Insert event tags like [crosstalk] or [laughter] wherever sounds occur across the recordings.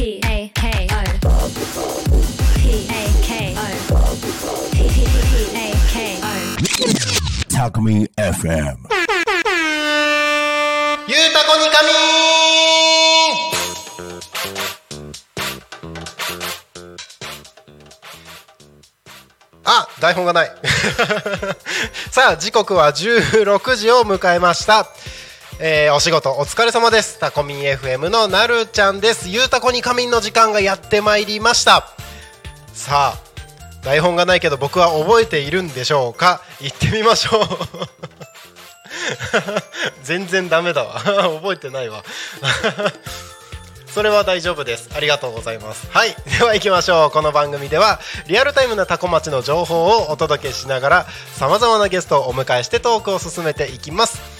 P A K O P A K O P P A K O Talk Me FM. ゆうたこにかみ。あ台本がない。[laughs] さあ時刻は16時を迎えました。えーお仕事お疲れ様です。タコミン FM のなるちゃんです。ゆうたこに仮眠の時間がやってまいりました。さあ台本がないけど僕は覚えているんでしょうか？行ってみましょう。[laughs] 全然ダメだわ。[laughs] 覚えてないわ。[laughs] それは大丈夫です。ありがとうございます。はい。では行きましょう。この番組ではリアルタイムなタコ町の情報をお届けしながらさまざまなゲストをお迎えしてトークを進めていきます。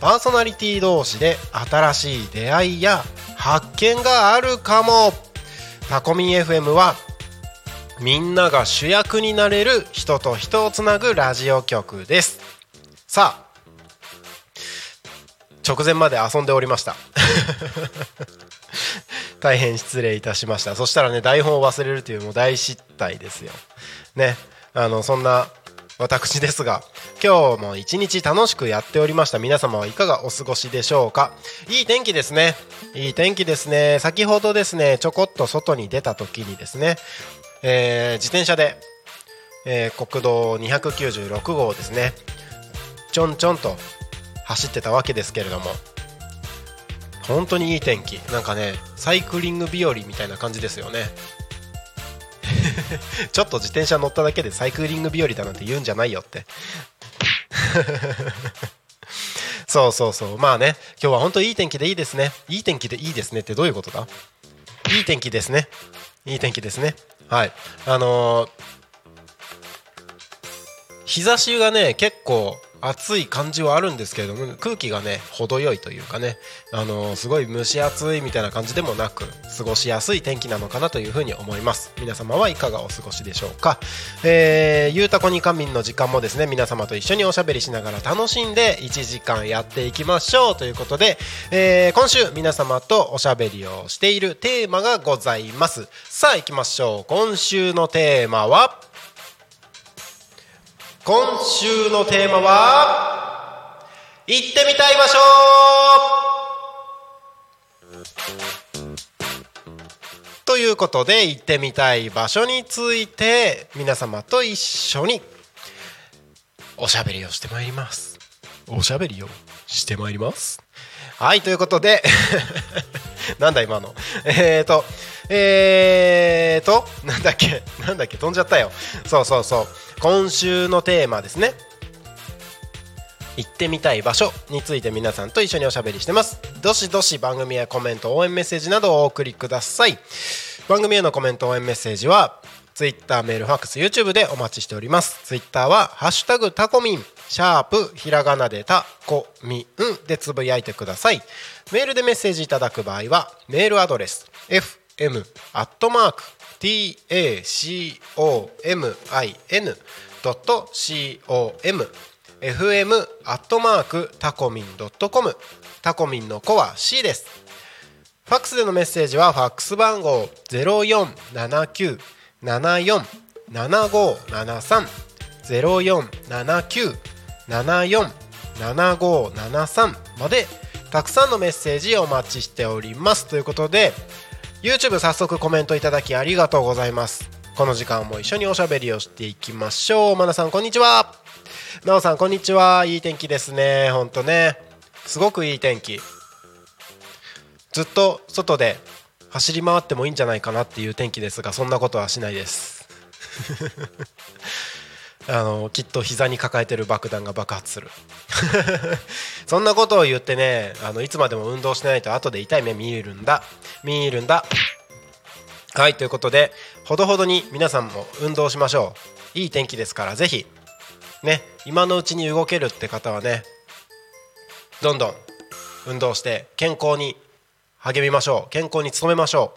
パーソナリティ同士で新しい出会いや発見があるかも。タコミン FM はみんなが主役になれる人と人をつなぐラジオ局です。さあ直前まで遊んでおりました。[laughs] 大変失礼いたしました。そしたらね台本を忘れるというもう大失態ですよ。ねあのそんな私ですが今日も一日楽しくやっておりました。皆様はいかがお過ごしでしょうか？いい天気ですね。いい天気ですね。先ほどですねちょこっと外に出た時にですね、えー自転車で、えー国道296号ですねちょんちょんと走ってたわけですけれども本当にいい天気。なんかねサイクリング日和みたいな感じですよね。[laughs] ちょっと自転車乗っただけでサイクリング日和だなんて言うんじゃないよって。[laughs] そうそうそう。まあね今日は本当いい天気でいいですね。いい天気でいいですねってどういうことだ？いい天気ですね。いい天気ですね。はい。あのー日差しがね結構暑い感じはあるんですけれども空気がね程よいというかねあのすごい蒸し暑いみたいな感じでもなく過ごしやすい天気なのかなというふうに思います。皆様はいかがお過ごしでしょうか。えー、ゆうたこに仮眠の時間もですね皆様と一緒におしゃべりしながら楽しんで1時間やっていきましょう。ということで、えー今週皆様とおしゃべりをしているテーマがございます。さあ行きましょう。今週のテーマは今週のテーマは行ってみたい場所。ということで行ってみたい場所について皆様と一緒におしゃべりをしてまいります。おしゃべりをしてまいります。はいということで [laughs] なんだ今の。えーとえーとなんだっけなんだっけ飛んじゃったよ。そうそうそう。今週のテーマですね。行ってみたい場所について皆さんと一緒におしゃべりしてます。どしどし番組やコメント応援メッセージなどをお送りください。番組へのコメント応援メッセージは Twitter メールファックス YouTube でお待ちしております。Twitter は「ハッシュタグタコミン」シャープひらがなでタコミンでつぶやいてください。メールでメッセージいただく場合はメールアドレス m アットマーク tacomin.com fm アットマークタコミン .com タコミンの子は C ですファックスでのメッセージはファックス番号0479747573 0479747573までたくさんのメッセージお待ちしております。ということで YouTube 早速コメントいただきありがとうございます。この時間も一緒におしゃべりをしていきましょう。まなさんこんにちは。なおさんこんにちは。いい天気ですね。ほんとね。すごくいい天気。ずっと外で走り回ってもいいんじゃないかなっていう天気ですがそんなことはしないです。あのきっと膝に抱えてる爆弾が爆発する。[laughs] そんなことを言ってねあのいつまでも運動しないと後で痛い目見えるんだ。見えるんだ。はいということでほどほどに皆さんも運動しましょう。いい天気ですからぜひ。ね今のうちに動けるって方はねどんどん運動して健康に励みましょう。健康に努めましょ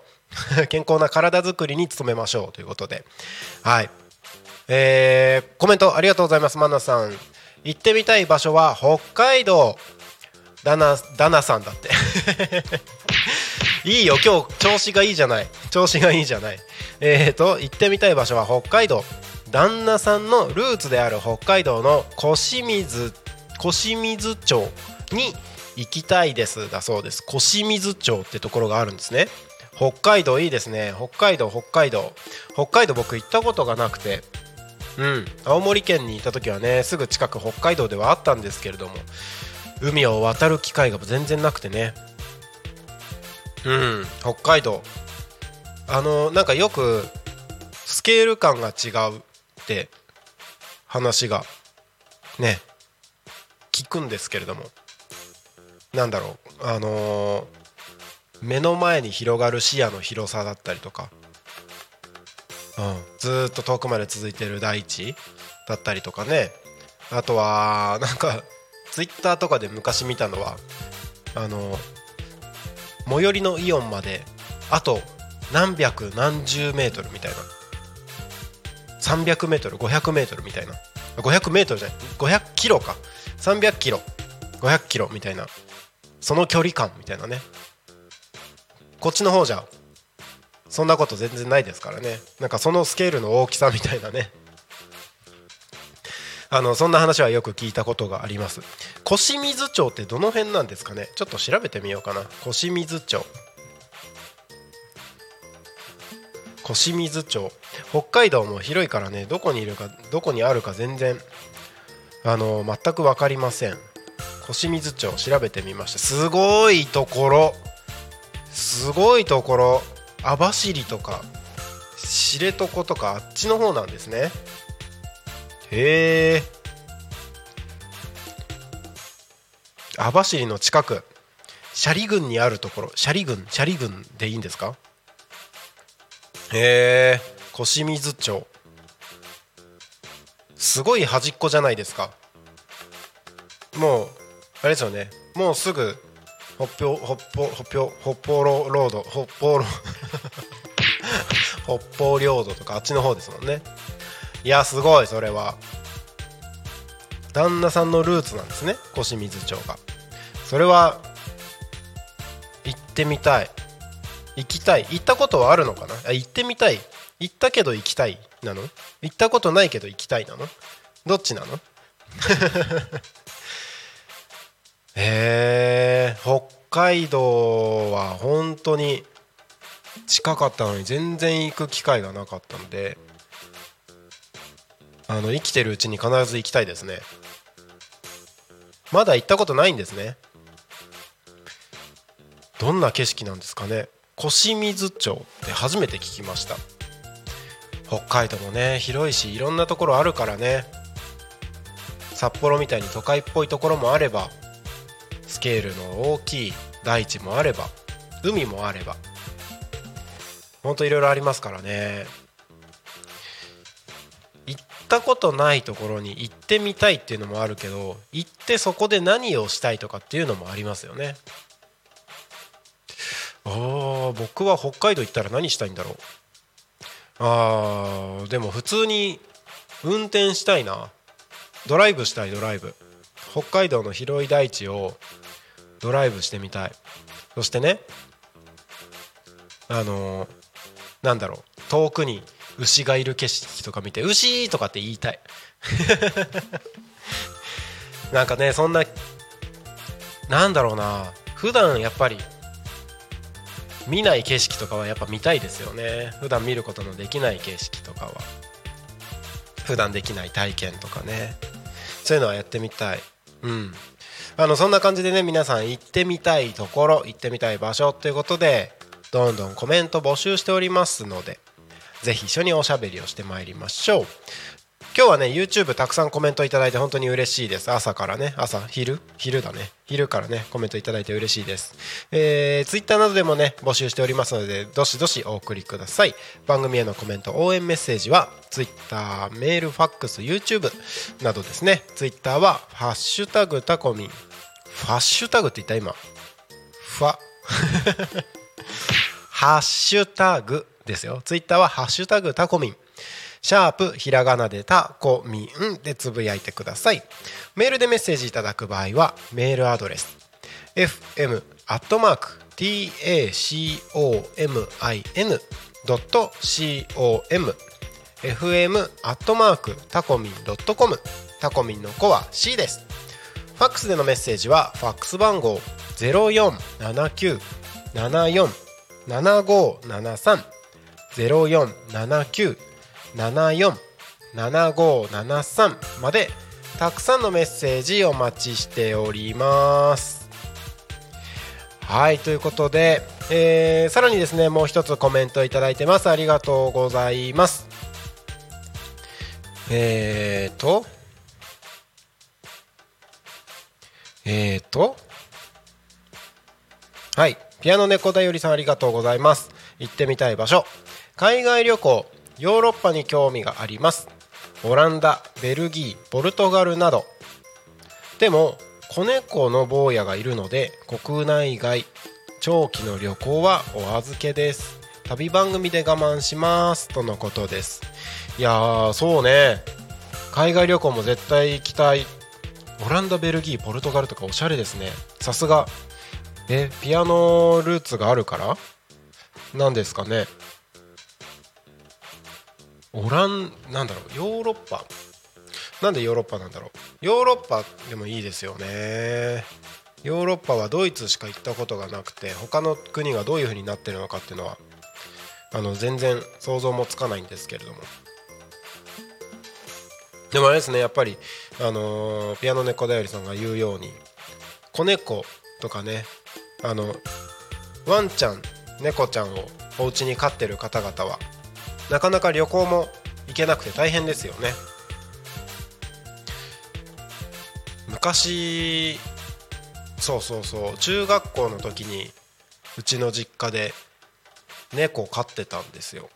う。[laughs] 健康な体づくりに努めましょう。ということで。はい。えー、コメントありがとうございますマナさん。行ってみたい場所は北海道。ダナダナさんだって。[laughs] いいよ今日調子がいいじゃない。調子がいいじゃない。えーと行ってみたい場所は北海道。旦那さんのルーツである北海道の小清水小清水町に行きたいです。だそうです。小清水町ってところがあるんですね。北海道いいですね。北海道北海道。北海道僕行ったことがなくて。うん。青森県にいた時はねすぐ近く北海道ではあったんですけれども海を渡る機会が全然なくてね。うん。北海道。あのなんかよくスケール感が違うって話がね聞くんですけれども。なんだろう。あのー目の前に広がる視野の広さだったりとか、うん、ずっと遠くまで続いてる大地だったりとかね。あとはなんかツイッターとかで昔見たのはあの最寄りのイオンまであと何百何十メートルみたいな。300メートル500メートルみたいな。500メートルじゃない500キロか。300キロ500キロみたいな。その距離感みたいなね。こっちの方じゃそんなこと全然ないですからね。なんかそのスケールの大きさみたいなね。[laughs] あのそんな話はよく聞いたことがあります。小清水町ってどの辺なんですかね？ちょっと調べてみようかな。小清水町。小清水町。北海道も広いからねどこにいるかどこにあるか全然あの全く分かりません。小清水町調べてみました。すごいところ。すごいところ。網走とか知床とかあっちの方なんですね。へえ網走の近く斜里郡にあるところ。斜里郡斜里郡でいいんですか？へえ小清水町。すごい端っこじゃないですか。もうあれですよね。もうすぐ北方北方北方北方ロード北方ロ [laughs] 北方領土とかあっちの方ですもんね。いやすごいそれは。旦那さんのルーツなんですね小清水町が。それは行ってみたい。行きたい。行ったことはあるのかな？あ行ってみたい。行ったけど行きたいなの？行ったことないけど行きたいなの？どっちなの？[laughs] へえ北海道は本当に近かったのに全然行く機会がなかったのであの生きてるうちに必ず行きたいですね。まだ行ったことないんですね。どんな景色なんですかね。小清水町って初めて聞きました。北海道もね広いしいろんなところあるからね。札幌みたいに都会っぽいところもあればスケールの大きい大地もあれば海もあればほんといろいろありますからね。行ったことないところに行ってみたいっていうのもあるけど行ってそこで何をしたいとかっていうのもありますよね。あー僕は北海道行ったら何したいんだろう。あーでも普通に運転したいな。ドライブしたいドライブ。北海道の広い大地をドライブしてみたい。そしてねあのーなんだろう。遠くに牛がいる景色とか見て「牛!」とかって言いたい。[laughs] なんかねそんななんだろうな。普段やっぱり見ない景色とかはやっぱ見たいですよね。普段見ることのできない景色とかは。普段できない体験とかね。そういうのはやってみたい。うん。あのそんな感じでね皆さん行ってみたいところ行ってみたい場所ということでどんどんコメント募集しておりますので是非一緒におしゃべりをしてまいりましょう。今日はね YouTube たくさんコメントいただいて本当に嬉しいです。朝からね。朝昼？昼だね。昼からねコメントいただいて嬉しいです、えー、Twitter などでもね募集しておりますのでどしどしお送りください。番組へのコメント応援メッセージは Twitter メールファックス YouTube などですね。Twitter は「ハッシュタグタコミン」ファッシュタグって言った今。ファ [laughs] ハッシュタグですよ。ツイッターはハッシュタグタコミン。シャープひらがなでタコミンでつぶやいてください。メールでメッセージいただく場合はメールアドレス fm アットマーク tacomin.com fm アットマークタコミン .com タコミンの子は C です。ファックスでのメッセージはファックス番号0479747573 0479747573までたくさんのメッセージお待ちしております。はいということで、えーさらにですねもう一つコメントいただいてますありがとうございます。えーとえーとはいピアノ猫だよりさんありがとうございます行ってみたい場所海外旅行ヨーロッパに興味があります。オランダベルギーポルトガルなど。でも子猫の坊やがいるので国内外長期の旅行はお預けです。旅番組で我慢します。とのことです。いやーそうね。海外旅行も絶対行きたい。オランダベルギーポルトガルとかおしゃれですね。さすが。えピアノルーツがあるから？なんですかね。オランなんだろうヨーロッパ。なんでヨーロッパなんだろう。ヨーロッパでもいいですよね。ヨーロッパはドイツしか行ったことがなくて他の国がどういう風になってるのかっていうのはあの全然想像もつかないんですけれども。でもあれですねやっぱりあのーピアノ猫だよりさんが言うように子猫とかねあのワンちゃん猫ちゃんをお家に飼ってる方々はなかなか旅行も行けなくて大変ですよね。昔そうそうそう中学校の時にうちの実家で猫飼ってたんですよ。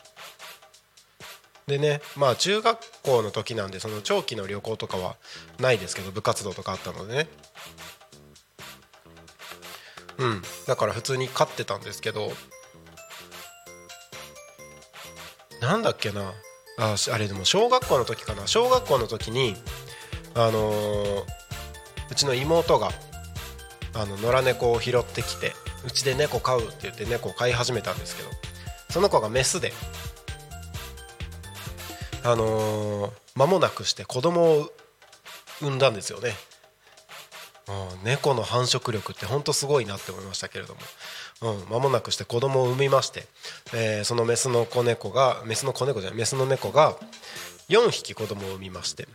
でねまあ中学校の時なんでその長期の旅行とかはないですけど部活動とかあったのでね。うん。だから普通に飼ってたんですけどなんだっけな。ああれでも小学校の時かな。小学校の時にあのーうちの妹があの野良猫を拾ってきてうちで猫飼うって言って猫を飼い始めたんですけどその子がメスであのー間もなくして子供を産んだんですよね。猫の繁殖力ってほんとすごいなって思いましたけれども、うん、間もなくして子供を産みまして、えーそのメスの子猫がメスの子猫じゃないメスの猫が4匹子供を産みまして。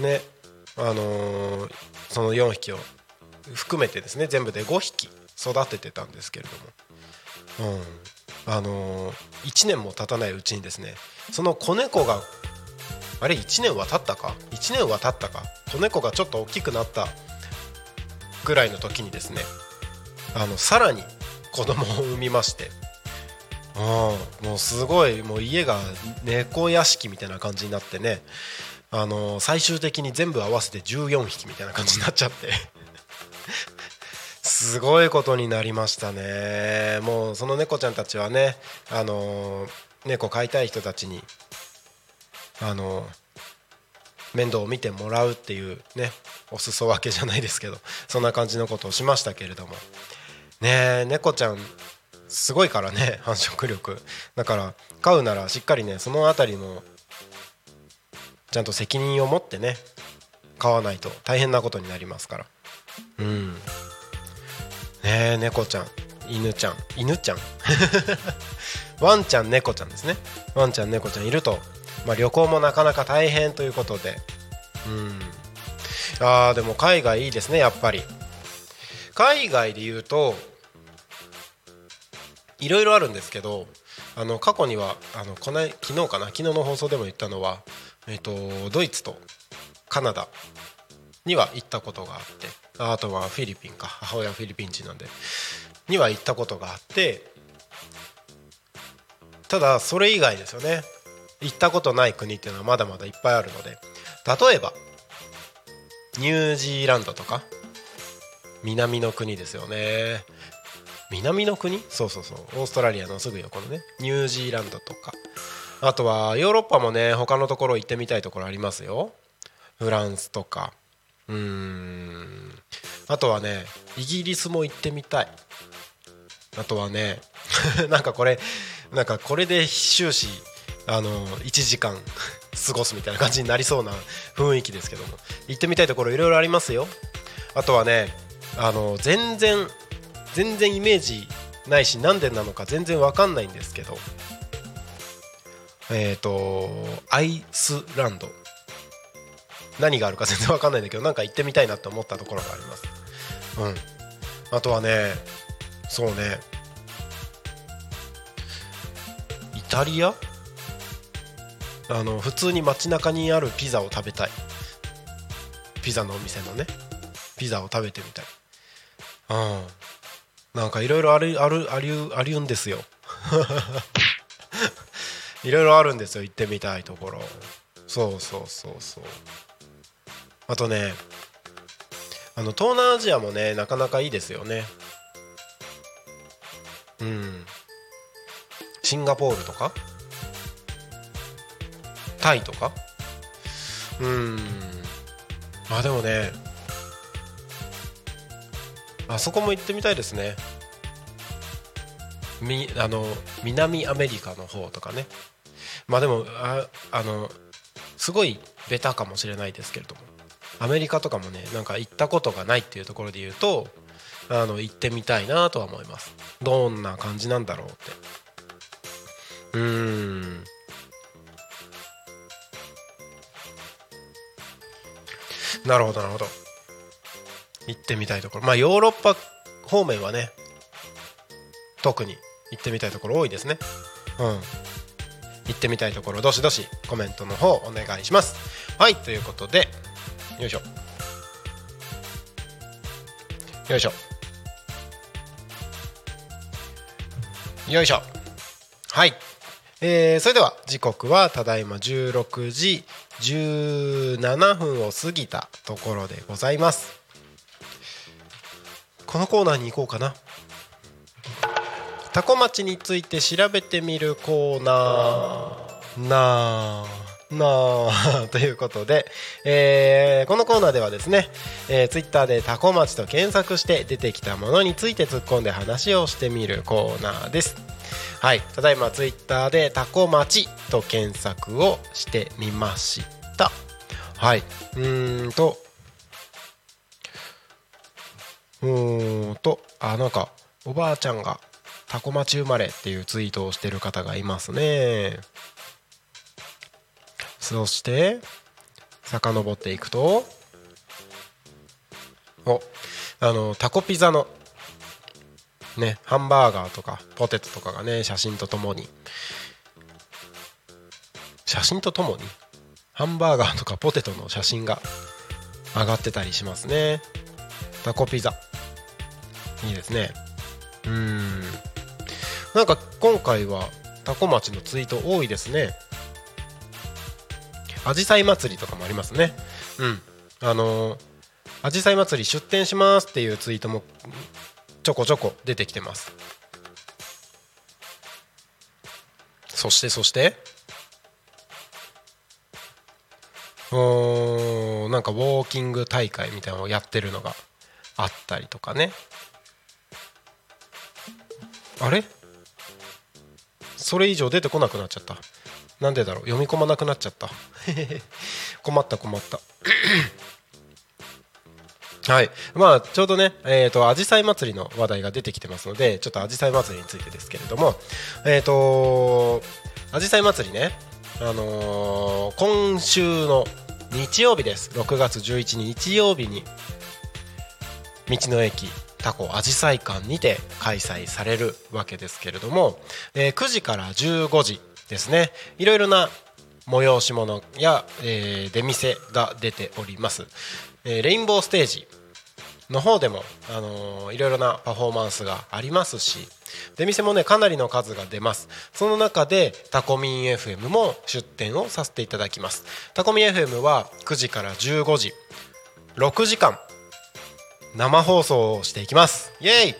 ねあのーその4匹を含めてですね全部で5匹育ててたんですけれども、うんあのー1年も経たないうちにですねその子猫があれ1年は経ったか？1年は経ったか？子猫がちょっと大きくなったぐらいの時にですねあのさらに子供を産みまして。うん。もうすごいもう家が猫屋敷みたいな感じになってね。あの最終的に全部合わせて14匹みたいな感じになっちゃって。[laughs] すごいことになりましたね。もうその猫ちゃんたちはねあの猫飼いたい人たちにあの面倒を見てもらうっていうねお裾分けじゃないですけどそんな感じのことをしましたけれども。ねえ猫ちゃんすごいからね [laughs] 繁殖力。だから飼うならしっかりねその辺りもちゃんと責任を持ってね飼わないと大変なことになりますから。うん。ねえ猫ちゃん犬ちゃん犬ちゃん？[laughs] ワンちゃん猫ちゃんですね。ワンちゃん猫ちゃんいると、まあ、旅行もなかなか大変ということで。うん。あーでも海外いいですねやっぱり。海外で言うといろいろあるんですけどあの過去にはあのこの昨日かな昨日の放送でも言ったのは、えー、とドイツとカナダには行ったことがあってあとはフィリピンか母親はフィリピン人なんでには行ったことがあってただそれ以外ですよね。行ったことない国っていうのはまだまだいっぱいあるので例えばニュージーランドとか南の国ですよね。南の国？そうそうそう。オーストラリアのすぐ横のね。ニュージーランドとか。あとはヨーロッパもね他のところ行ってみたいところありますよ。フランスとか。うーん。あとはねイギリスも行ってみたい。あとはね [laughs] なんかこれなんかこれで終始あの1時間 [laughs] 過ごすみたいな感じになりそうな雰囲気ですけども。行ってみたいところいろいろありますよ。あとはねあの全然全然イメージないし何でなのか全然わかんないんですけど。えっ、ー、とアイスランド。何があるか全然わかんないんだけどなんか行ってみたいなと思ったところがあります。うん。あとはねそうね。イタリア？あの普通に街中にあるピザを食べたい。ピザのお店のね。ピザを食べてみたい。うん。なんかいろいろあるあるありありゅんですよ。[laughs] いろいろあるんですよ行ってみたいところ。そうそうそうそう。あとねあの東南アジアもねなかなかいいですよね。うん。シンガポールとか？タイとか？うん。まあでもねあそこも行ってみたいですね。みあの南アメリカの方とかね。まあでもああのすごいベタかもしれないですけれども。アメリカとかもねなんか行ったことがないっていうところで言うとあの行ってみたいなとは思います。どんな感じなんだろうって。うん。なるほどなるほど。行ってみたいところ。まあヨーロッパ方面はね特に行ってみたいところ多いですね。うん。行ってみたいところ。どしどしコメントの方お願いします。はいということでよいしょ。よいしょ。よいしょ。はい。えー、それでは時刻はただいま16時17分を過ぎたところでございます。このコーナーに行こうかな。タコ町について調べてみるコーナー。なあなあ [laughs] ということで、えー、このコーナーではですね、えー、ツイッターでタコ町と検索して出てきたものについて突っ込んで話をしてみるコーナーです。はい。ただいまツイッターでタコ町と検索をしてみました。はい。うーんとうーんとあなんかおばあちゃんがタコ町生まれっていうツイートをしてる方がいますね。そして遡っていくとおあのタコピザのねハンバーガーとかポテトとかがね写真とともに。写真とともにハンバーガーとかポテトの写真が上がってたりしますね。タコピザ。いいですね。うん。なんか今回はタコ町のツイート多いですね。あじさい祭りとかもありますね。うん。あのあじさい祭り出店しますっていうツイートもちょこちょこ出てきてます。そしてそして。おなんかウォーキング大会みたいなのをやってるのがあったりとかね。あれ？それ以上出てこなくなっちゃった。なんでだろう？読み込まなくなっちゃった。困った困った。[coughs] はい。まあちょうどねえっ、ー、とアジサイ祭りの話題が出てきてますのでちょっとアジサイ祭りについてですけれどもえっ、ー、とアジサイ祭りねあのー、今週の日曜日です。6月11日日曜日に道の駅タコアジサイ館にて開催されるわけですけれども、えー9時から15時ですね。いろいろな催し物や、えー出店が出ております、えーレインボーステージの方でも、あのーいろいろなパフォーマンスがありますし出店もねかなりの数が出ます。その中でタコミン FM も出展をさせていただきます。タコミン FM は9時から15時6時間生放送をしていきます。イエイ。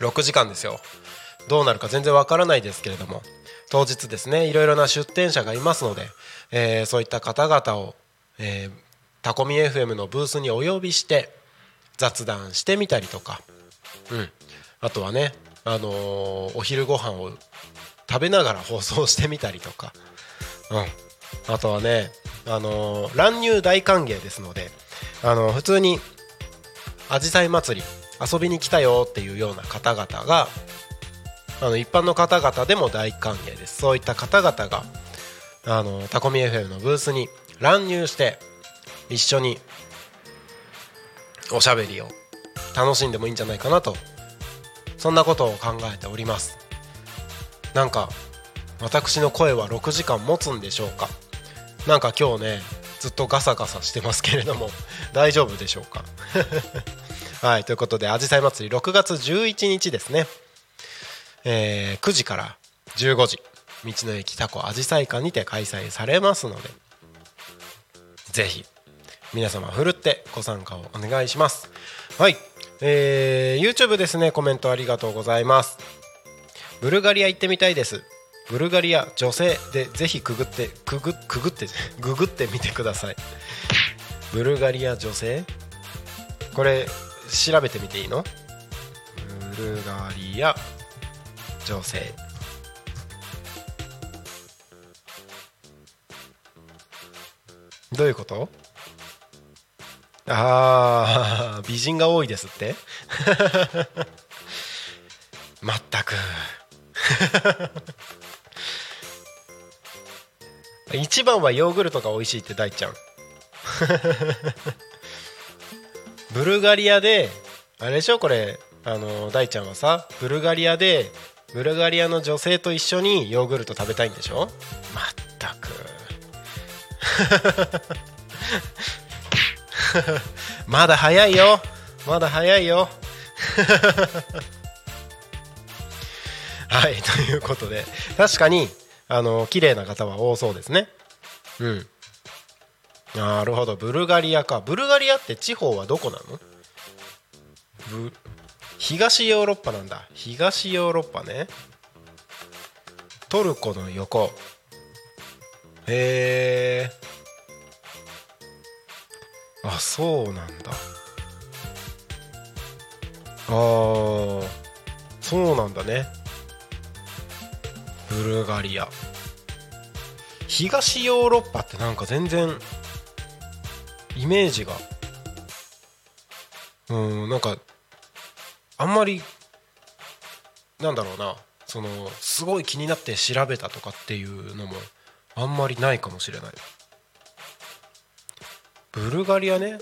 6時間ですよ。どうなるか全然わからないですけれども。当日ですねいろいろな出店者がいますので、えーそういった方々を、えータコミ FM のブースにお呼びして雑談してみたりとか、うん、あとはね、あのーお昼ご飯を食べながら放送してみたりとか、うん、あとはね、あのー乱入大歓迎ですので、あの普通にあじさい祭り遊びに来たよっていうような方々があの一般の方々でも大歓迎です。そういった方々があのタコミ FM のブースに乱入して一緒におしゃべりを楽しんでもいいんじゃないかなとそんなことを考えております。なんか私の声は6時間持つんでしょうか？なんか今日ねずっとガサガサしてますけれども [laughs] 大丈夫でしょうか？[laughs] はいということであじさい祭り6月11日ですね。えー9時から15時道の駅タコあじさい館にて開催されますのでぜひ皆様ふるってご参加をお願いします。はい、えー YouTube ですねコメントありがとうございます。ブルガリア行ってみたいです。ブルガリア女性でぜひくぐってくぐくぐってググってみてください。ブルガリア女性？これ調べてみていいの？ブルガリア女性。どういうこと？ああ美人が多いですって？[laughs] まったく。一番はヨーグルトが美味しいって大ちゃん。[laughs] ブルガリアであれでしょこれあの大ちゃんはさブルガリアでブルガリアの女性と一緒にヨーグルト食べたいんでしょ？まったく。[laughs] まだ早いよ。まだ早いよ。[laughs] はいということで。確かにあの綺麗な方は多そうですね。うん。なるほど。ブルガリアか。ブルガリアって地方はどこなの？ブ東ヨーロッパなんだ。東ヨーロッパね。トルコの横。へえあそうなんだ。あー。そうなんだね。ブルガリア。東ヨーロッパってなんか全然イメージが。うんなんかあんまりなんだろうな。そのすごい気になって調べたとかっていうのもあんまりないかもしれない。ブルガリアね。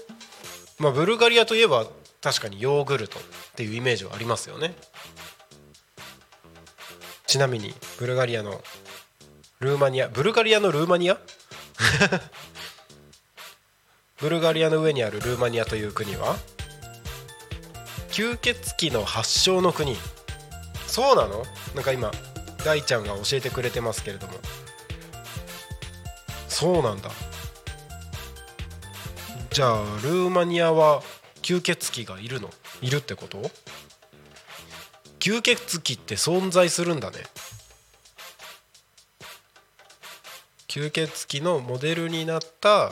まあブルガリアといえば確かにヨーグルトっていうイメージはありますよね。ちなみにブルガリアのルーマニアブルガリアのルーマニア？[laughs] ブルガリアの上にあるルーマニアという国は？吸血鬼の発祥の国。そうなの？なんか今大ちゃんが教えてくれてますけれども。そうなんだ。じゃあルーマニアは吸血鬼がいるの？いるってこと？吸血鬼って存在するんだね。吸血鬼のモデルになった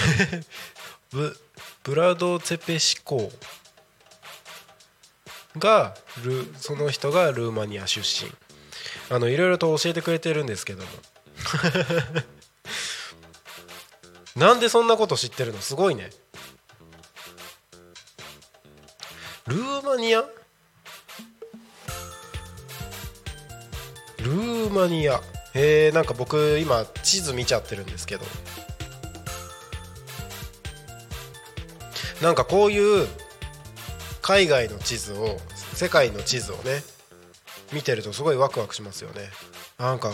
[laughs] ブブラド・ツェペシコがルその人がルーマニア出身。あのいろいろと教えてくれてるんですけども。[laughs] なんでそんなこと知ってるの？すごいね。ルーマニア？ルーマニア。へえんか僕今地図見ちゃってるんですけど。なんかこういう海外の地図を世界の地図をね見てるとすごいワクワクしますよね。なんか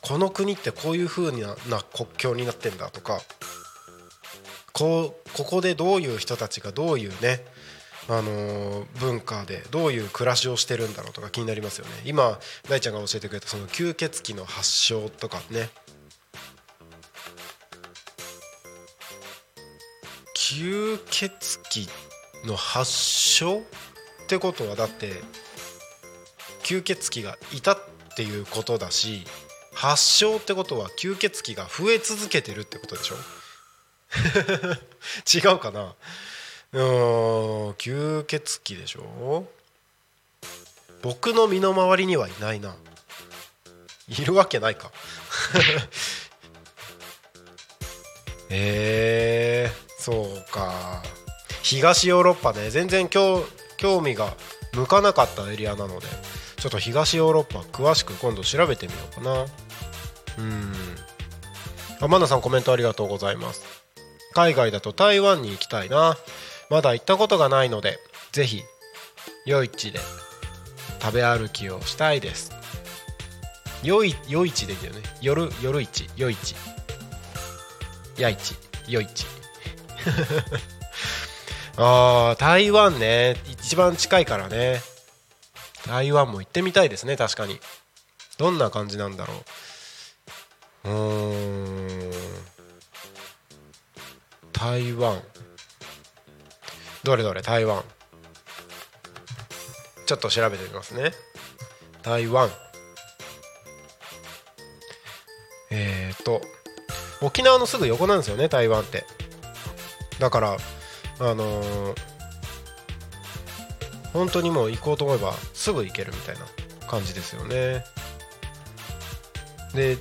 この国ってこういう風なな国境になってんだとか。こうここでどういう人たちがどういうねあのー文化でどういう暮らしをしてるんだろうとか気になりますよね。今大ちゃんが教えてくれたその吸血鬼の発祥とかね。吸血鬼の発祥ってことはだって吸血鬼がいたっていうことだし発症ってことは吸血鬼が増え続けてるってことでしょ？[laughs] 違うかな？うん吸血鬼でしょ？僕の身の回りにはいないな。いるわけないか。[laughs] えー、そうか。東ヨーロッパね。全然興興味が向かなかったエリアなので。ちょっと東ヨーロッパ詳しく今度調べてみようかな。うん。あマナさんコメントありがとうございます。海外だと台湾に行きたいな。まだ行ったことがないのでぜひ夜市で食べ歩きをしたいです。夜夜市でいいよね。夜夜市夜市。夜市夜市。[laughs] あー台湾ね。一番近いからね。台湾も行ってみたいですね確かに。どんな感じなんだろう。うーん。台湾。どれどれ台湾。ちょっと調べてみますね。台湾。えっ、ー、と沖縄のすぐ横なんですよね台湾って。だからあのー本当にもう行こうと思えばすぐ行けるみたいな感じですよね。で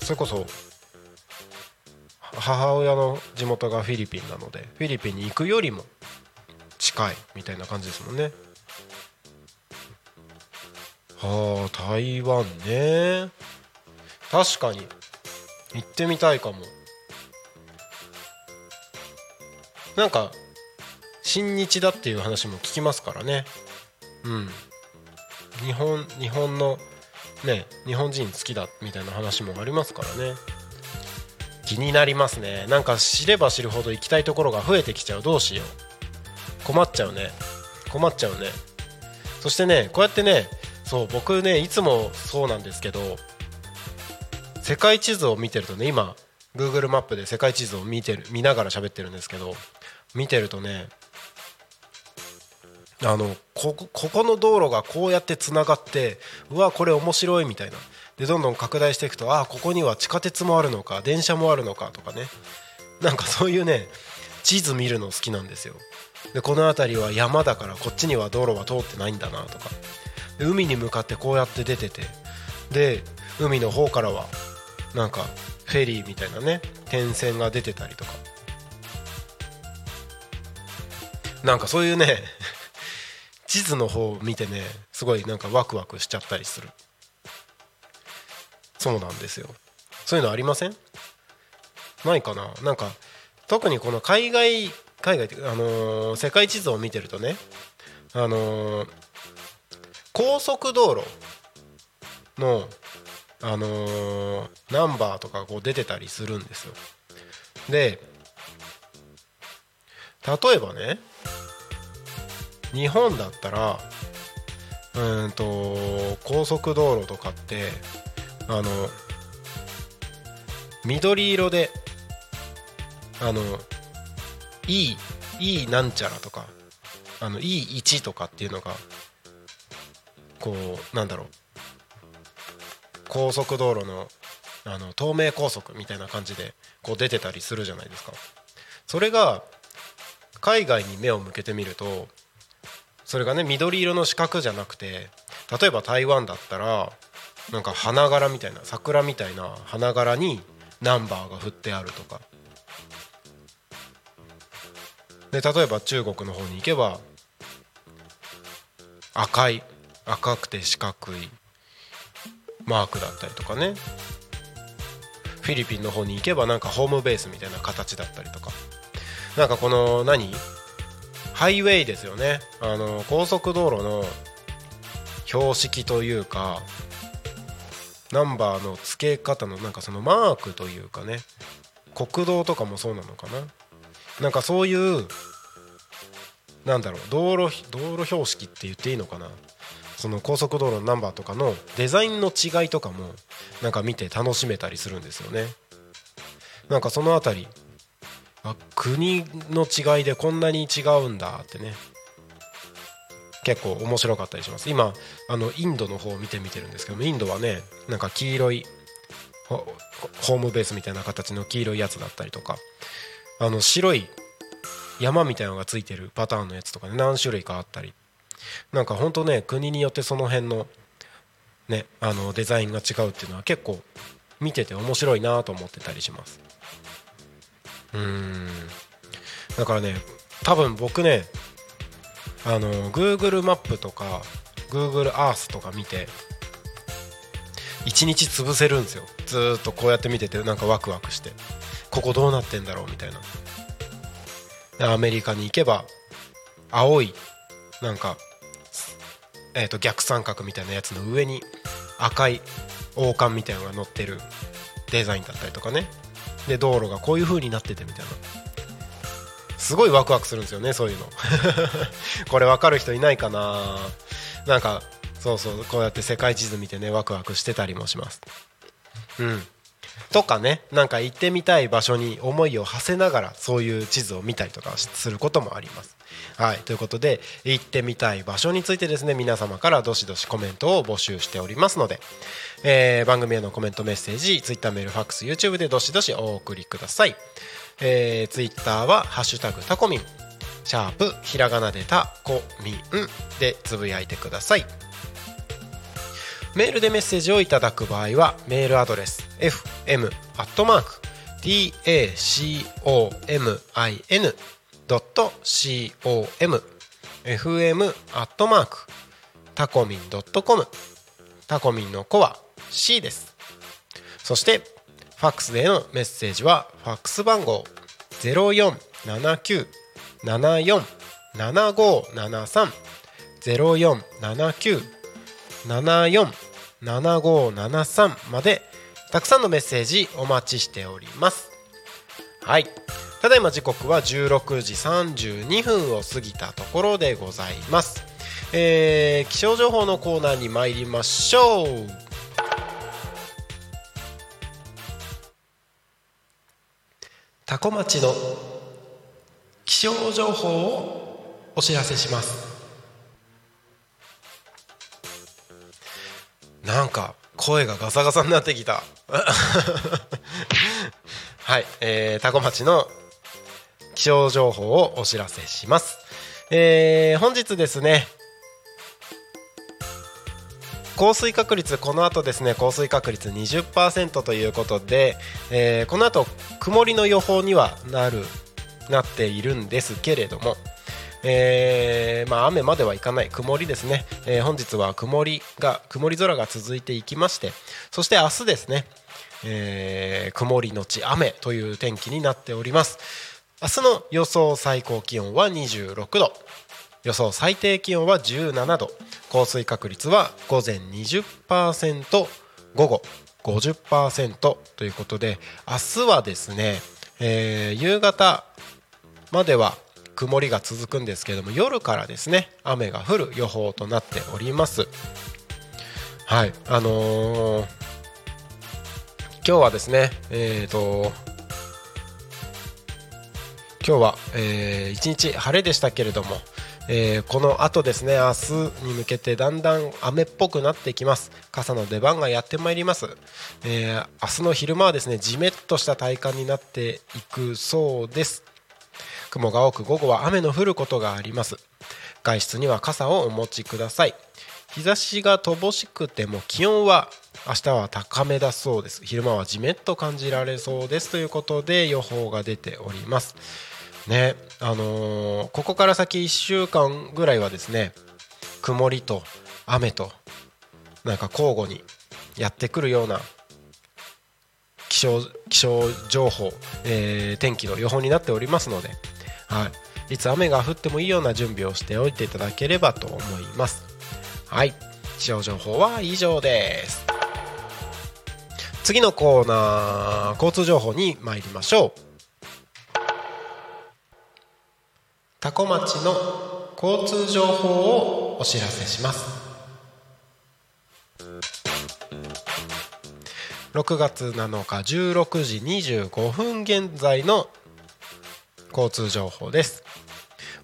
それこそ母親の地元がフィリピンなのでフィリピンに行くよりも近いみたいな感じですもんね。はあ台湾ね。確かに。行ってみたいかも。なんか親日だっていう話も聞きますからね。うん。日本日本のね日本人好きだみたいな話もありますからね。気になりますね。なんか知れば知るほど行きたいところが増えてきちゃう。どうしよう。困っちゃうね。困っちゃうね。そしてねこうやってねそう僕ねいつもそうなんですけど世界地図を見てるとね今 Google マップで世界地図を見てる見ながら喋ってるんですけど見てるとねあのここここの道路がこうやってつながってうわこれ面白いみたいな。でどんどん拡大していくとああここには地下鉄もあるのか電車もあるのかとかね。なんかそういうね地図見るの好きなんですよ。でこの辺りは山だからこっちには道路は通ってないんだなとか。で海に向かってこうやって出てて。で海の方からはなんかフェリーみたいなね点線が出てたりとか。なんかそういうね地図の方を見てねすごいなんかワクワクしちゃったりする。そうなんですよ。そういうのありません？ないかな？なんか特にこの海外海外ってあのー世界地図を見てるとねあのー高速道路のあのーナンバーとかこう出てたりするんですよ。で例えばね日本だったらうんと高速道路とかってあの緑色であのいいいいなんちゃらとかあのいい1とかっていうのがこうなんだろう。高速道路のあの東名高速みたいな感じでこう出てたりするじゃないですか。それが海外に目を向けてみるとそれがね緑色の四角じゃなくて例えば台湾だったらなんか花柄みたいな桜みたいな花柄にナンバーが振ってあるとか。で例えば中国の方に行けば赤い赤くて四角いマークだったりとかね。フィリピンの方に行けばなんかホームベースみたいな形だったりとか。なんかこの何？ハイウェイですよね。あの高速道路の標識というかナンバーの付け方のなんかそのマークというかね国道とかもそうなのかな？なんかそういうなんだろう道路道路標識って言っていいのかな？その高速道路のナンバーとかのデザインの違いとかもなんか見て楽しめたりするんですよね。なんかその辺りあ国の違いでこんなに違うんだってね。結構面白かったりします。今あのインドの方を見てみてるんですけどもインドはねなんか黄色いホームベースみたいな形の黄色いやつだったりとかあの白い山みたいなのがついてるパターンのやつとかね何種類かあったり。なんか本当ね国によってその辺のねあのデザインが違うっていうのは結構見てて面白いなと思ってたりします。うん。だからね多分僕ねあの Google マップとか Google Earth とか見て1日潰せるんですよ。ずっとこうやって見ててなんかワクワクして。ここどうなってんだろうみたいな。でアメリカに行けば青いなんか、えー、と逆三角みたいなやつの上に赤い王冠みたいなのが乗ってるデザインだったりとかね。で道路がこういう風になっててみたいな。すごいワクワクするんですよねそういうの。[laughs] これ分かる人いないかな。なんかそうそうこうやって世界地図見てねワクワクしてたりもします。うん。とかねなんか行ってみたい場所に思いを馳せながらそういう地図を見たりとかすることもあります。はい。ということで行ってみたい場所についてですね皆様からどしどしコメントを募集しておりますので、えー番組へのコメントメッセージ Twitter メールファックス YouTube でどしどしお送りくださいえー、ツイッターは「ハッシュタグタコミン」シャープひらがなでタコミンでつぶやいてください。メールでメッセージをいただく場合はメールアドレス fm アットマーク tacomin.com fm アットマークタコミンドットコム。タコミンの子は C です。そしてファックスでのメッセージはファックス番号0479747573 0479747573までたくさんのメッセージお待ちしております。はい。ただいま時刻は16時32分を過ぎたところでございます。えー気象情報のコーナーに参りましょう。多古町の気象情報をお知らせします。なんか声がガサガサになってきた。[laughs] はい、えー、多古町の気象情報をお知らせします。えー、本日ですね降水確率この後ですね降水確率20%ということで、えーこの後曇りの予報にはなるなっているんですけれども、えーまあ、雨まではいかない曇りですね、えー本日は曇りが曇り空が続いていきましてそして明日ですね、えー曇りのち雨という天気になっております。明日の予想最高気温は26度。予想最低気温は17度。降水確率は午前20%午後50%ということで明日はですね、えー夕方までは曇りが続くんですけれども夜からですね雨が降る予報となっております。はいあのー今日はですねえー、と今日は、えー一日晴れでしたけれども、えーこの後ですね明日に向けてだんだん雨っぽくなってきます。傘の出番がやってまいります、えー明日の昼間はですねじめっとした体感になっていくそうです。雲が多く午後は雨の降ることがあります。外出には傘をお持ちください。日差しが乏しくても気温は明日は高めだそうです。昼間はじめっと感じられそうです。ということで予報が出ております。ね。あのーここから先1週間ぐらいはですね曇りと雨となんか交互にやってくるような気象気象情報、えー天気の予報になっておりますので、はい、いつ雨が降ってもいいような準備をしておいていただければと思います。はい。気象情報は以上です。次のコーナー交通情報に参りましょう。多古町の交通情報をお知らせします。6月7日16時25分現在の交通情報です。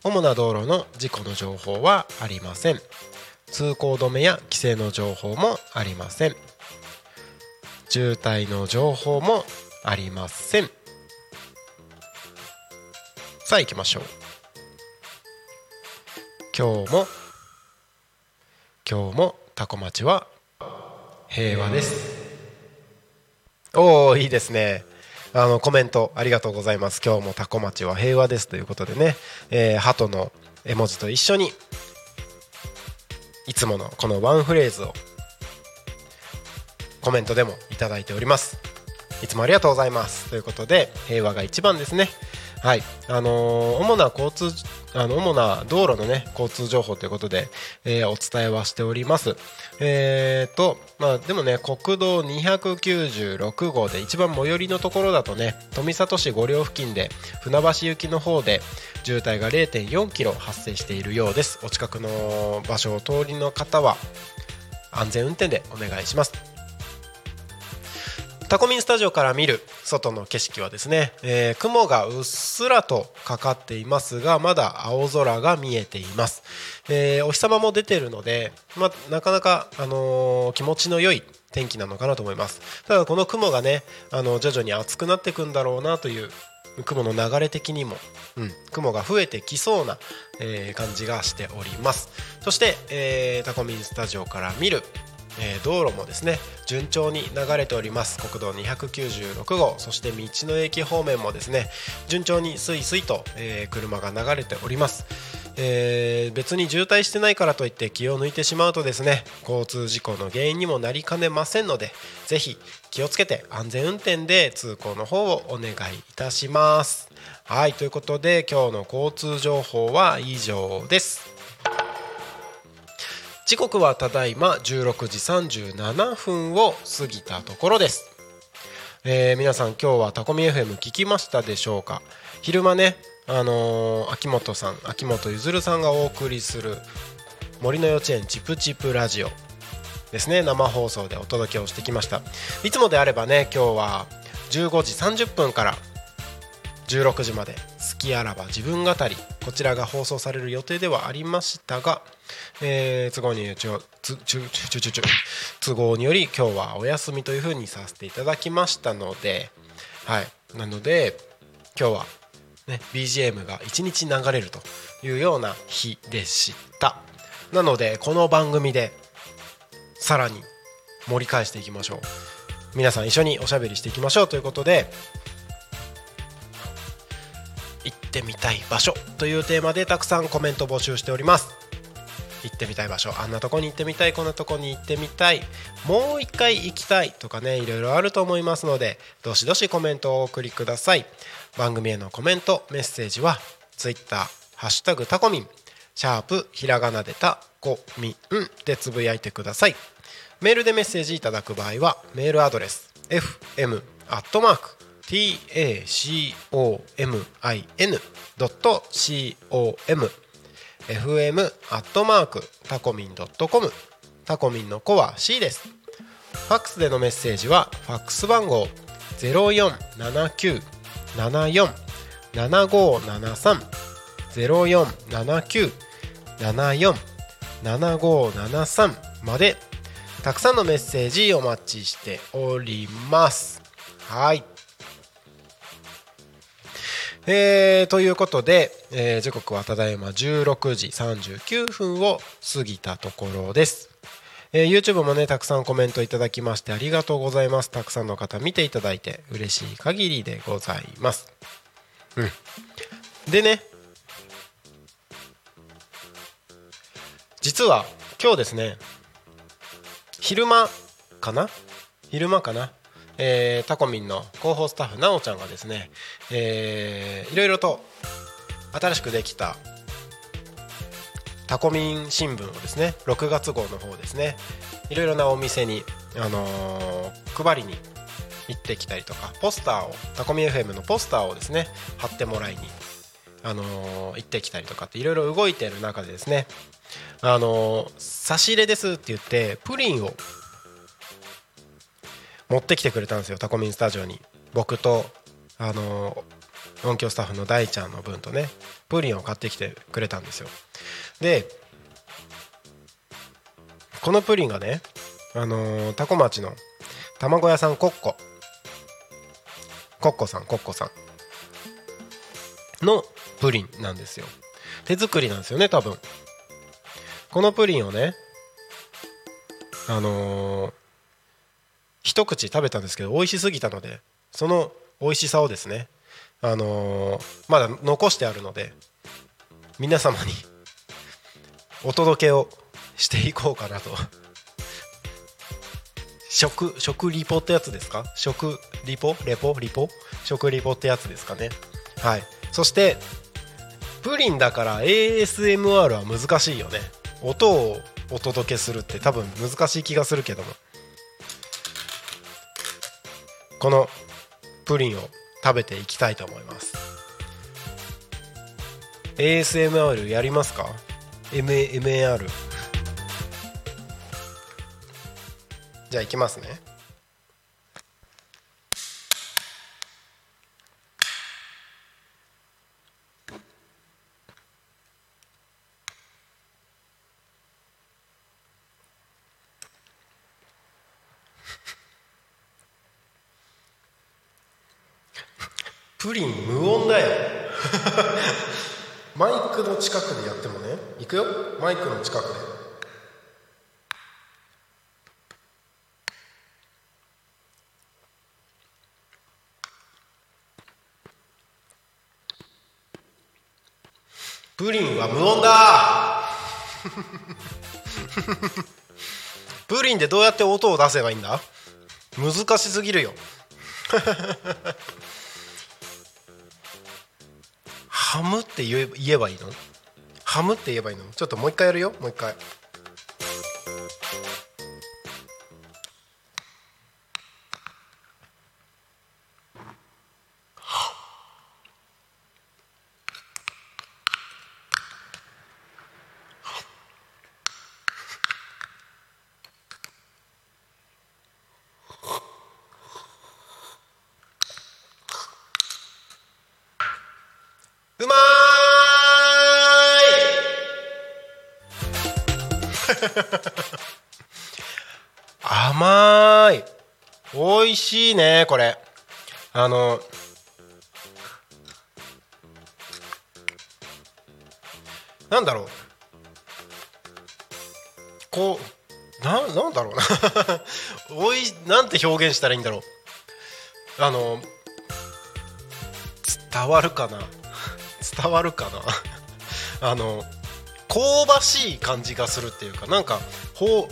主な道路の事故の情報はありません。通行止めや規制の情報もありません。渋滞の情報もありません。さあ行きましょう。今日も。今日もタコ町は平和です。おおいいですね。あのコメントありがとうございます。今日もタコ町は平和です。ということでね、えー、鳩の絵文字と一緒にいつものこのワンフレーズをコメントでもいただいております。いつもありがとうございます。ということで平和が一番ですね。はい。あのー、主な交通あの主な道路のね交通情報ということで、えー、お伝えはしております。えーとまあでもね国道296号で一番最寄りのところだとね富里市五稜付近で船橋行きの方で渋滞が0.4キロ発生しているようです。お近くの場所を通りの方は安全運転でお願いします。タコミンスタジオから見る外の景色はですね、えー、雲がうっすらとかかっていますがまだ青空が見えています、えー、お日様も出てるので、ま、なかなか、あのー、気持ちの良い天気なのかなと思います。ただこの雲がねあの徐々に暑くなっていくんだろうなという雲の流れ的にも、うん、雲が増えてきそうな、えー、感じがしております。そして、えー、タコミンスタジオから見るえー、道路もですね順調に流れております。国道296号。そして道の駅方面もですね順調にスイスイと、えー、車が流れております、えー、別に渋滞してないからといって気を抜いてしまうとですね交通事故の原因にもなりかねませんのでぜひ気をつけて安全運転で通行の方をお願いいたします。はいということで今日の交通情報は以上です。時刻はただいま16時37分を過ぎたところです、えー、皆さん今日はタコミ FM 聞きましたでしょうか？昼間ねあのー、秋元さん秋元ゆずるさんがお送りする森の幼稚園チプチプラジオですね。生放送でお届けをしてきました。いつもであればね今日は15時30分から16時まで「好きあらば自分語り」こちらが放送される予定ではありましたが、えー、都合にちょつちゅちゅちゅちゅ都合により今日はお休みというふうにさせていただきましたのではい。なので今日はね BGM が1日流れるというような日でした。なのでこの番組でさらに盛り返していきましょう。皆さん一緒におしゃべりしていきましょうということで行ってみたい場所というテーマでたくさんコメント募集しております。行ってみたい場所。あんなとこに行ってみたいこんなとこに行ってみたい。もう一回行きたいとかねいろいろあると思いますのでどしどしコメントをお送りください。番組へのコメントメッセージは Twitter「ハッシュタグタコミン」シャープひらがなでたこみんでつぶやいてください。メールでメッセージいただく場合はメールアドレス fm アットマーク tacomin.com fm アットマークタコミン .com タコミンの子は C です。ファックスでのメッセージはファックス番号0479747573 0479747573までたくさんのメッセージお待ちしております。はい。えー、ということで、えー、時刻はただいま16時39分を過ぎたところです。えー、YouTube もねたくさんコメントいただきましてありがとうございます。たくさんの方見ていただいて嬉しい限りでございます。うん。でね実は今日ですね昼間かな？昼間かな？えー、タコミンの広報スタッフなおちゃんがですね、えー、いろいろと新しくできたタコミン新聞をですね6月号の方ですねいろいろなお店に、あのー配りに行ってきたりとかポスターをタコミ FM のポスターをですね貼ってもらいに、あのー行ってきたりとかっていろいろ動いてる中でですねあのー差し入れですって言ってプリンを持ってきてくれたんですよタコミンスタジオに。僕とあの音響スタッフの大ちゃんの分とねプリンを買ってきてくれたんですよ。でこのプリンがねあのタコ町の卵屋さんコッコ。コッコさんコッコさん。のプリンなんですよ。手作りなんですよね多分。このプリンをねあのー一口食べたんですけど美味しすぎたのでその美味しさをですねあのーまだ残してあるので皆様に [laughs] お届けをしていこうかなと。食食リポってやつですか？食リポ？レポ？リポ？食リポってやつですかね。はい。そしてプリンだから ASMR は難しいよね。音をお届けするって多分難しい気がするけども。このプリンを食べていきたいと思います。ASMR やりますか？MA MAR じゃあいきますね。プリン無音だよ。マイクの近くでやってもね。いくよ。マイクの近くで。プリンは無音だ。[laughs] プリンでどうやって音を出せばいいんだ？難しすぎるよハムって言えばいいの？ハムって言えばいいの？ちょっともう一回やるよ。もう一回。これ。あのなんだろう。こうななんだろう。な [laughs] おいなんて表現したらいいんだろう。あの伝わるかな。伝わるかな。[laughs] [laughs] あの香ばしい感じがするっていうかなんかほ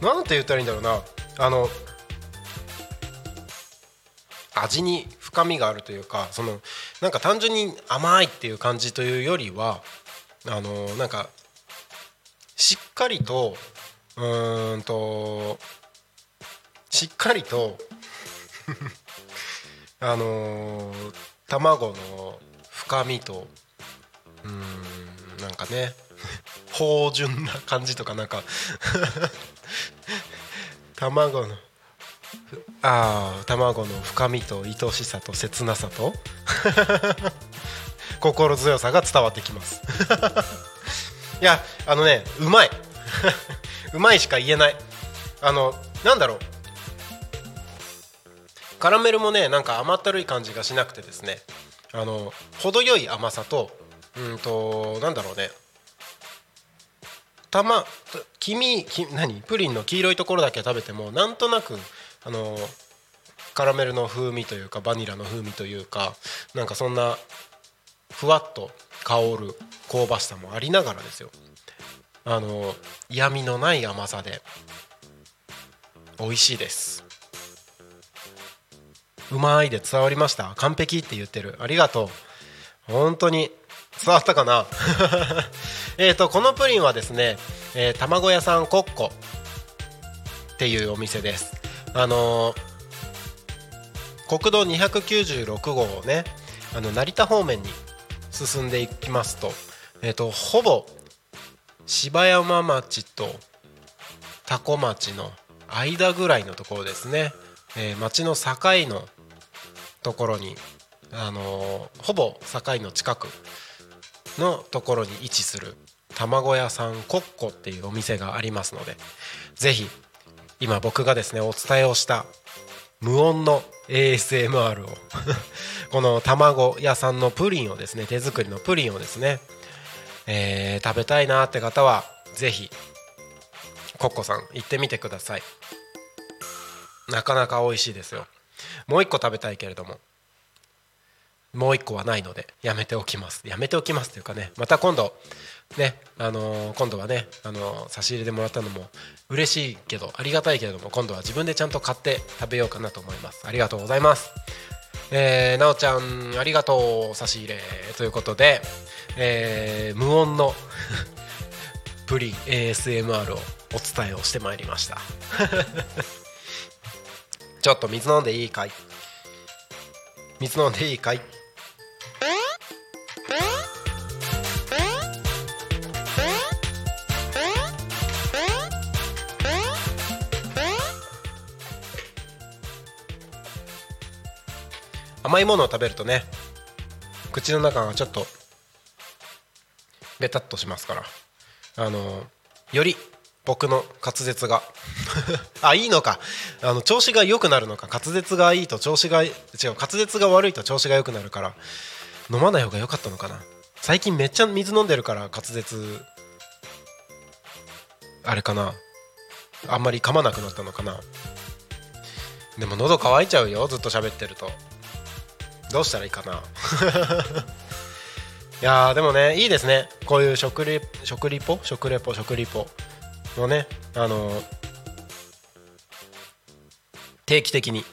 う。なんて言ったらいいんだろうな。あの味に深みがあるというかそのなんか単純に甘いっていう感じというよりはあのなんかしっかりとうんとしっかりと [laughs] あのー卵の深みとうーんなんかね芳醇な感じとかなんか [laughs] 卵のああ卵の深みと愛しさと切なさと。[laughs] 心強さが伝わってきます。[laughs] いやあのねうまい。[laughs] うまいしか言えない。あのなんだろう。カラメルもねなんか甘ったるい感じがしなくてですね。あの程よい甘さとうんとなんだろうね。たま黄身何？プリンの黄色いところだけ食べてもなんとなくあのカラメルの風味というかバニラの風味というかなんかそんなふわっと香る香ばしさもありながらですよ。あの嫌味のない甘さで美味しいです。うまいで伝わりました？完璧って言ってる。ありがとう。本当に伝わったかな？[laughs] えっとこのプリンはですね、えー卵屋さんコッコっていうお店です。あの国道296号をねあの成田方面に進んでいきますと,、えー、とほぼ柴山町と多古町の間ぐらいのところですね、えー町の境のところに、あのーほぼ境の近くのところに位置する卵屋さんコッコっていうお店がありますのでぜひ今僕がですねお伝えをした無音の ASMR を [laughs] この卵屋さんのプリンをですね手作りのプリンをですね、えー食べたいなって方はぜひコッコさん行ってみてください。なかなか美味しいですよ。もう一個食べたいけれどももう一個はないのでやめておきます。やめておきますというかねまた今度ねあのー今度はね、あのー差し入れでもらったのも嬉しいけどありがたいけれども今度は自分でちゃんと買って食べようかなと思います。ありがとうございます。えー、なおちゃんありがとう差し入れ。ということで、えー無音のプリン ASMR をお伝えをしてまいりました。[laughs] ちょっと水飲んでいいかい？水飲んでいいかい？甘いものを食べるとね口の中がちょっとベタっとしますから。あのより僕の滑舌が。[laughs] あいいのか。あの調子が良くなるのか。滑舌がいいと調子が違う滑舌が悪いと調子が良くなるから飲まない方が良かったのかな。最近めっちゃ水飲んでるから滑舌あれかな。あんまり噛まなくなったのかな。でも喉乾いちゃうよずっと喋ってると。どうしたらいいかな。[laughs] いやでもねいいですね。こういう食リ食リポ？食レポ？食リポ？のねあのー定期的に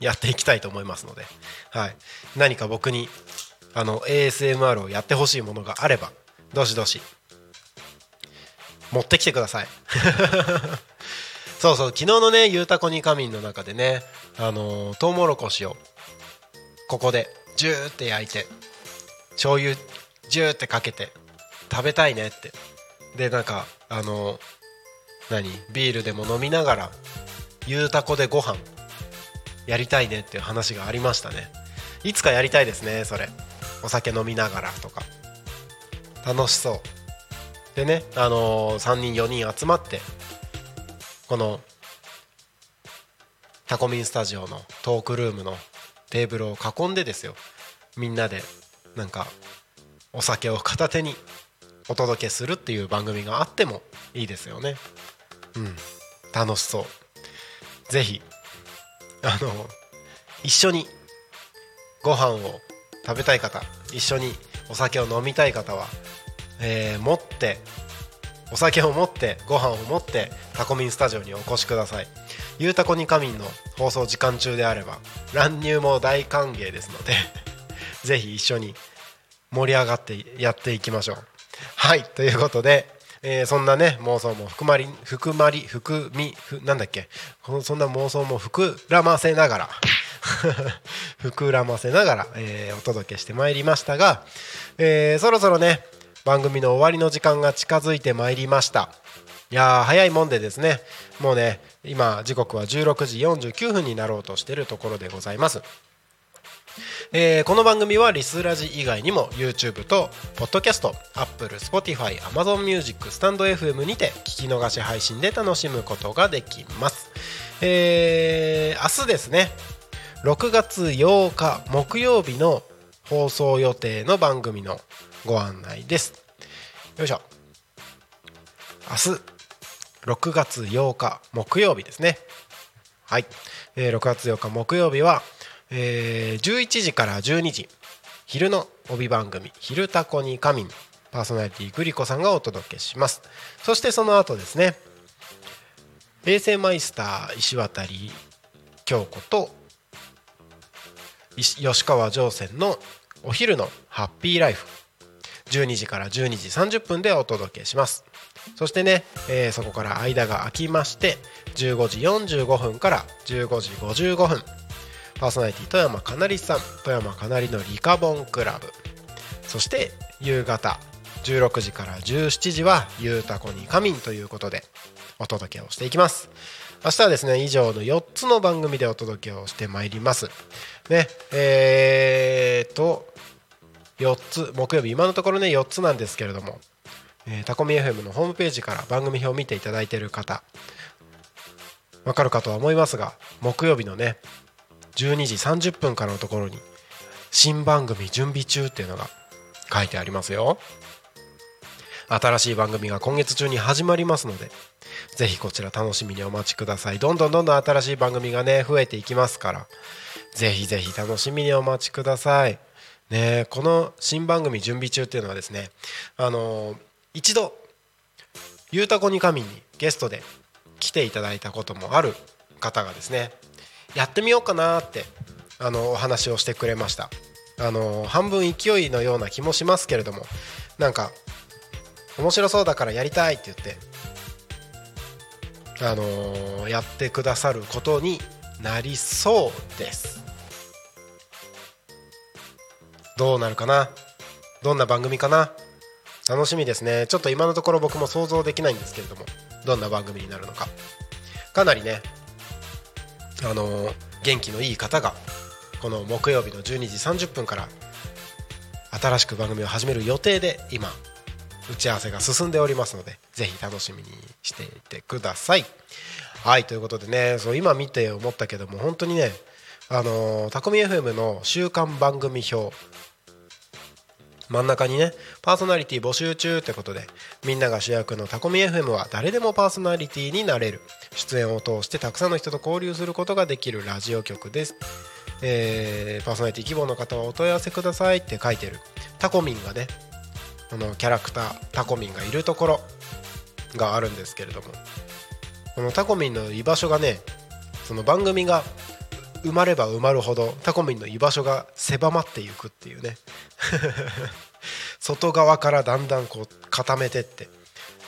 やっていきたいと思いますので、はい、何か僕にあの ASMR をやってほしいものがあればどしどし持ってきてください。[laughs] そうそう昨日のねゆうたこに仮眠の中でねあのー、トウモロコシをここでジューって焼いて醤油ジューってかけて食べたいねって。でなんかあの何ビールでも飲みながらゆうたこでご飯やりたいねっていう話がありましたね。いつかやりたいですねそれ。お酒飲みながらとか。楽しそう。でねあの3人4人集まってこのタコミンスタジオのトークルームのテーブルを囲んでですよ。みんなでなんかお酒を片手にお届けするっていう番組があってもいいですよね。うん。楽しそう。ぜひあの一緒にご飯を食べたい方一緒にお酒を飲みたい方は、えー持ってお酒を持ってご飯を持ってタコミンスタジオにお越しください。ゆうたこに仮眠の放送時間中であれば乱入も大歓迎ですので [laughs] ぜひ一緒に盛り上がってやっていきましょう。はいということで、えーそんなね妄想も含まり含まり含みふなんだっけ？このそんな妄想も膨らませながら [laughs] 膨らませながら、えーお届けしてまいりましたが、えーそろそろね番組の終わりの時間が近づいてまいりました。いやー早いもんでですね。もうね今時刻は16時49分になろうとしているところでございます。えーこの番組はリスラジ以外にも YouTube と Podcast、Apple、Spotify、Amazon Music、スタンド FM にて聞き逃し配信で楽しむことができます、えー明日ですね6月8日木曜日の放送予定の番組のご案内です。よいしょ。明日6月8日木曜日ですね。はい、えー6月8日木曜日は、えー11時から12時昼の帯番組「昼タコに仮眠」パーソナリティグリコさんがお届けします。そしてその後ですね衛星マイスター石渡京子と吉川上泉の「お昼のハッピーライフ12時から12時30分でお届けします。そしてね、えー、そこから間が空きまして15時45分から15時55分。パーソナリティ富山かなりさん富山かなりのリカボンクラブ。そして夕方16時から17時は「ゆうたこに仮眠」ということでお届けをしていきます。明日はですね以上の4つの番組でお届けをしてまいります。ねえー、と4つ木曜日今のところね4つなんですけれども、え、タコミ FM のホームページから番組表を見ていただいている方わかるかとは思いますが木曜日のね12時30分からのところに新番組準備中っていうのが書いてありますよ。新しい番組が今月中に始まりますのでぜひこちら楽しみにお待ちください。どんどんどんどん新しい番組がね増えていきますからぜひぜひ楽しみにお待ちください。ねこの新番組準備中っていうのはですねあの一度「ゆうたこに神」にゲストで来ていただいたこともある方がですねやってみようかなってあのお話をしてくれました。あの半分勢いのような気もしますけれどもなんか面白そうだからやりたいって言ってあの、やってくださることになりそうです。どうなるかな？どんな番組かな？楽しみですね。ちょっと今のところ僕も想像できないんですけれども。どんな番組になるのか。かなりねあの、元気のいい方がこの木曜日の12時30分から新しく番組を始める予定で今打ち合わせが進んでおりますのでぜひ楽しみにしていてください。はいということでねそう今見て思ったけども本当にねあのー、タコミ FM の週間番組表真ん中にねパーソナリティ募集中ってことでみんなが主役のタコミ FM は誰でもパーソナリティになれる。出演を通してたくさんの人と交流することができるラジオ局です、えー、パーソナリティ希望の方はお問い合わせくださいって書いてる。タコミンがねこのキャラクタータコミンがいるところがあるんですけれどもこのタコミンの居場所がねその番組が埋まれば埋まるほどタコミンの居場所が狭まっていくっていうね。[laughs] 外側からだんだんこう固めてって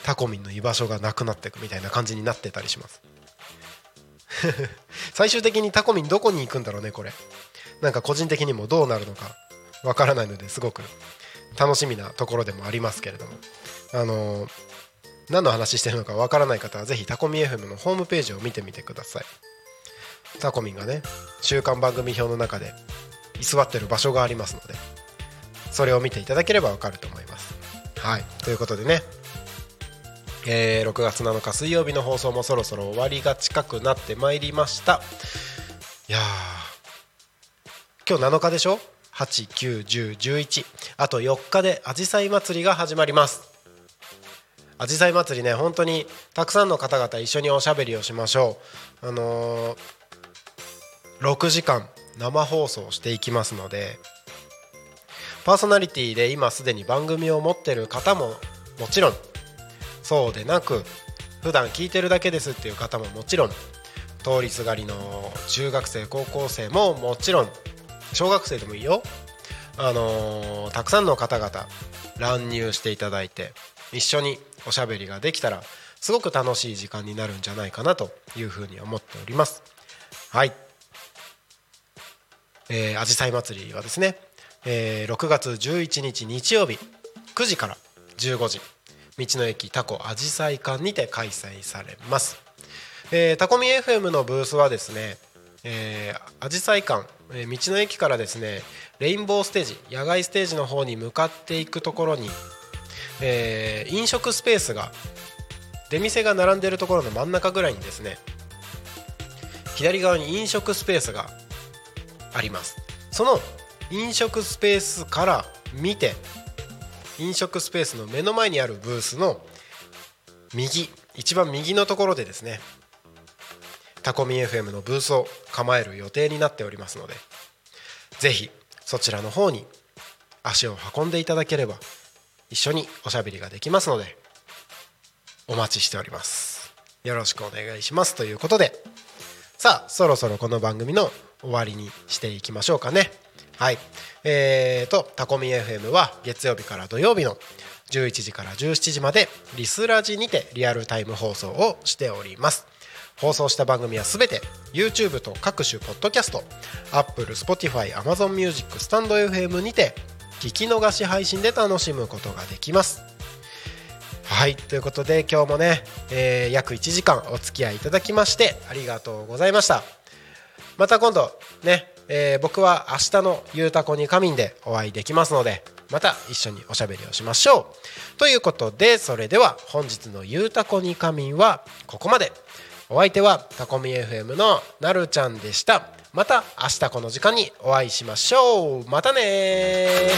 タコミンの居場所がなくなっていくみたいな感じになってたりします。[laughs] 最終的にタコミンどこに行くんだろうねこれ。なんか個人的にもどうなるのかわからないのですごく楽しみなところでもありますけれども。あの何の話してるのかわからない方はぜひタコミ FM のホームページを見てみてください。タコミンがね週刊番組表の中で居座ってる場所がありますのでそれを見ていただければわかると思います。はい。ということでね。えー、6月7日水曜日の放送もそろそろ終わりが近くなってまいりました。いや今日7日でしょ？89101あと4日であじさい祭りが始まります。あじさい祭りね本当にたくさんの方々一緒におしゃべりをしましょう。あのー、6時間生放送していきますのでパーソナリティで今すでに番組を持ってる方ももちろんそうでなく普段聞いてるだけですっていう方ももちろん通りすがりの中学生高校生ももちろん小学生でもいいよ。あのー、たくさんの方々乱入していただいて一緒におしゃべりができたらすごく楽しい時間になるんじゃないかなというふうに思っております。はい。えー、あじさい祭りはですね、えー、6月11日日曜日9時から15時道の駅タコあじさい館にて開催されます、えー、タコミ FM のブースはですねえー、アジサイ館、えー、道の駅からですねレインボーステージ野外ステージの方に向かっていくところに、えー、飲食スペースが出店が並んでいるところの真ん中ぐらいにですね左側に飲食スペースがあります。その飲食スペースから見て飲食スペースの目の前にあるブースの右一番右のところでですねタコミ FM のブースを構える予定になっておりますのでぜひそちらの方に足を運んでいただければ一緒におしゃべりができますのでお待ちしております。よろしくお願いしますということでさあそろそろこの番組の終わりにしていきましょうかね。はい。えーとタコミ FM は月曜日から土曜日の11時から17時までリスラジにてリアルタイム放送をしております。放送した番組はすべて YouTube と各種ポッドキャスト Apple、Spotify、Amazon Music、スタンド FM にて聞き逃し配信で楽しむことができます。はい。ということで今日もね、えー約1時間お付き合いいただきましてありがとうございました。また今度ね、えー僕は明日の「ゆうたこに仮眠」でお会いできますのでまた一緒におしゃべりをしましょう。ということでそれでは本日の「ゆうたこに仮眠」はここまで。お相手はタコミ FM のなるちゃんでした。また明日この時間にお会いしましょう。またね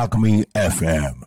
Alchemy FM.